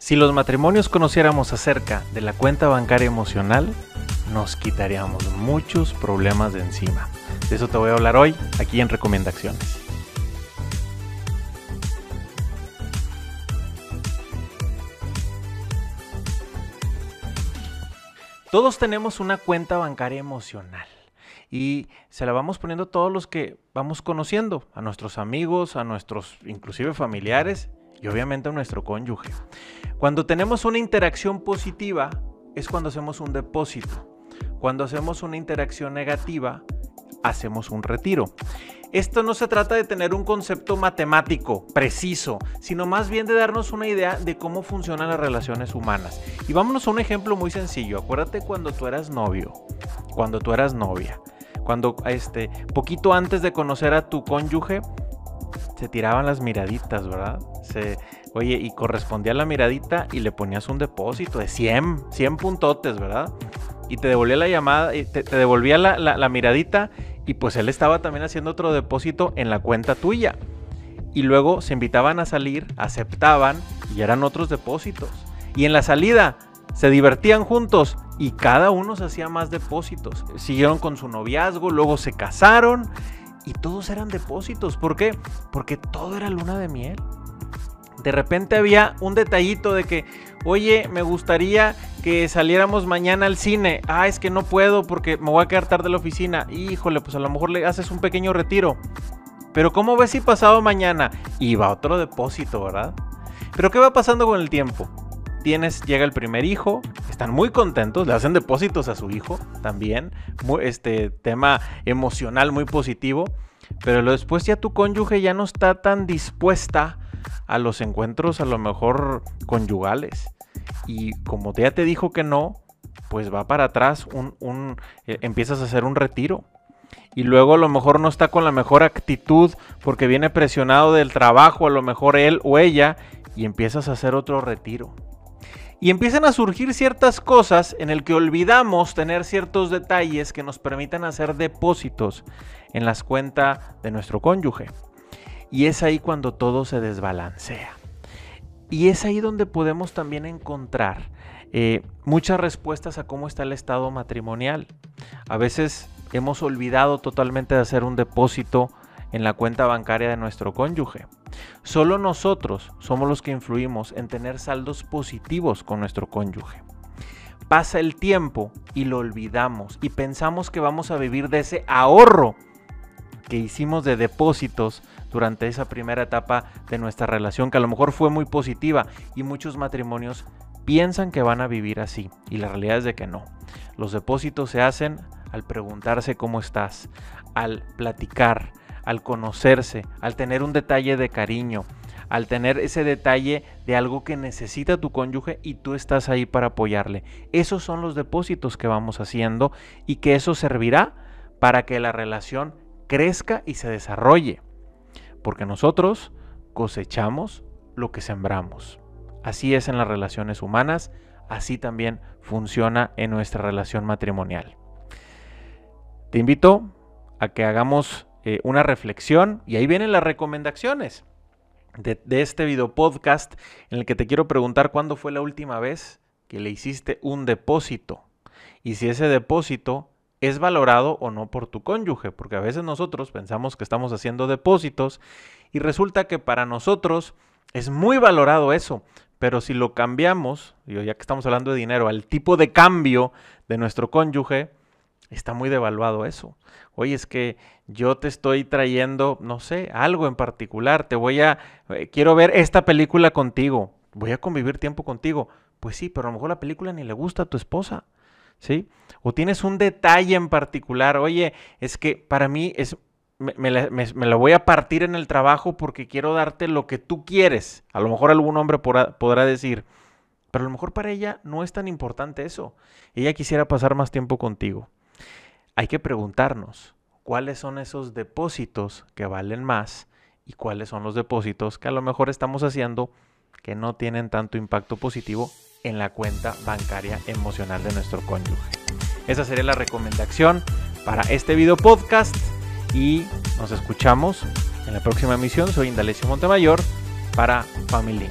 Si los matrimonios conociéramos acerca de la cuenta bancaria emocional, nos quitaríamos muchos problemas de encima. De eso te voy a hablar hoy aquí en Recomendaciones. Todos tenemos una cuenta bancaria emocional y se la vamos poniendo todos los que vamos conociendo, a nuestros amigos, a nuestros inclusive familiares y obviamente a nuestro cónyuge. Cuando tenemos una interacción positiva es cuando hacemos un depósito. Cuando hacemos una interacción negativa, hacemos un retiro. Esto no se trata de tener un concepto matemático preciso, sino más bien de darnos una idea de cómo funcionan las relaciones humanas. Y vámonos a un ejemplo muy sencillo. Acuérdate cuando tú eras novio, cuando tú eras novia, cuando este poquito antes de conocer a tu cónyuge se tiraban las miraditas, ¿verdad? Se, oye, y correspondía la miradita y le ponías un depósito de 100, 100 puntotes, ¿verdad? Y te devolvía la llamada, y te, devolvía la, la miradita y pues él estaba también haciendo otro depósito en la cuenta tuya. Y luego se invitaban a salir, aceptaban y eran otros depósitos. Y en la salida se divertían juntos y cada uno se hacía más depósitos. Siguieron con su noviazgo, luego se casaron y todos eran depósitos. ¿Por qué? Porque todo era luna de miel. De repente había un detallito de que, oye, me gustaría que saliéramos mañana al cine. Ah, es que no puedo porque me voy a quedar tarde en la oficina. Híjole, pues a lo mejor le haces un pequeño retiro. Pero ¿cómo ves si pasado mañana? Y va otro depósito, ¿verdad? Pero ¿qué va pasando con el tiempo? Tienes, llega el primer hijo, están muy contentos, le hacen depósitos a su hijo también, este tema emocional muy positivo, pero después ya tu cónyuge ya no está tan dispuesta a los encuentros a lo mejor conyugales. Y como ya te dijo que no, pues va para atrás, un, eh, empiezas a hacer un retiro. Y luego a lo mejor no está con la mejor actitud porque viene presionado del trabajo, a lo mejor él o ella, y empiezas a hacer otro retiro. Y empiezan a surgir ciertas cosas en el que olvidamos tener ciertos detalles que nos permitan hacer depósitos en las cuentas de nuestro cónyuge. Y es ahí cuando todo se desbalancea. Y es ahí donde podemos también encontrar eh, muchas respuestas a cómo está el estado matrimonial. A veces hemos olvidado totalmente de hacer un depósito en la cuenta bancaria de nuestro cónyuge. Solo nosotros somos los que influimos en tener saldos positivos con nuestro cónyuge. Pasa el tiempo y lo olvidamos y pensamos que vamos a vivir de ese ahorro que hicimos de depósitos durante esa primera etapa de nuestra relación, que a lo mejor fue muy positiva y muchos matrimonios piensan que van a vivir así y la realidad es de que no. Los depósitos se hacen al preguntarse cómo estás, al platicar, al conocerse, al tener un detalle de cariño, al tener ese detalle de algo que necesita tu cónyuge y tú estás ahí para apoyarle. Esos son los depósitos que vamos haciendo y que eso servirá para que la relación crezca y se desarrolle. Porque nosotros cosechamos lo que sembramos. Así es en las relaciones humanas, así también funciona en nuestra relación matrimonial. Te invito a que hagamos eh, una reflexión y ahí vienen las recomendaciones de, de este video podcast en el que te quiero preguntar cuándo fue la última vez que le hiciste un depósito y si ese depósito es valorado o no por tu cónyuge, porque a veces nosotros pensamos que estamos haciendo depósitos y resulta que para nosotros es muy valorado eso, pero si lo cambiamos, ya que estamos hablando de dinero, al tipo de cambio de nuestro cónyuge, está muy devaluado eso. Oye, es que yo te estoy trayendo, no sé, algo en particular, te voy a, eh, quiero ver esta película contigo, voy a convivir tiempo contigo. Pues sí, pero a lo mejor la película ni le gusta a tu esposa. ¿Sí? O tienes un detalle en particular, oye, es que para mí es, me, lo voy a partir en el trabajo porque quiero darte lo que tú quieres. A lo mejor algún hombre podrá decir, pero a lo mejor para ella no es tan importante eso. Ella quisiera pasar más tiempo contigo. Hay que preguntarnos cuáles son esos depósitos que valen más y cuáles son los depósitos que a lo mejor estamos haciendo que no tienen tanto impacto positivo en la cuenta bancaria emocional de nuestro cónyuge. Esa sería la recomendación para este video podcast y nos escuchamos en la próxima emisión. Soy Indalecio Montemayor para Family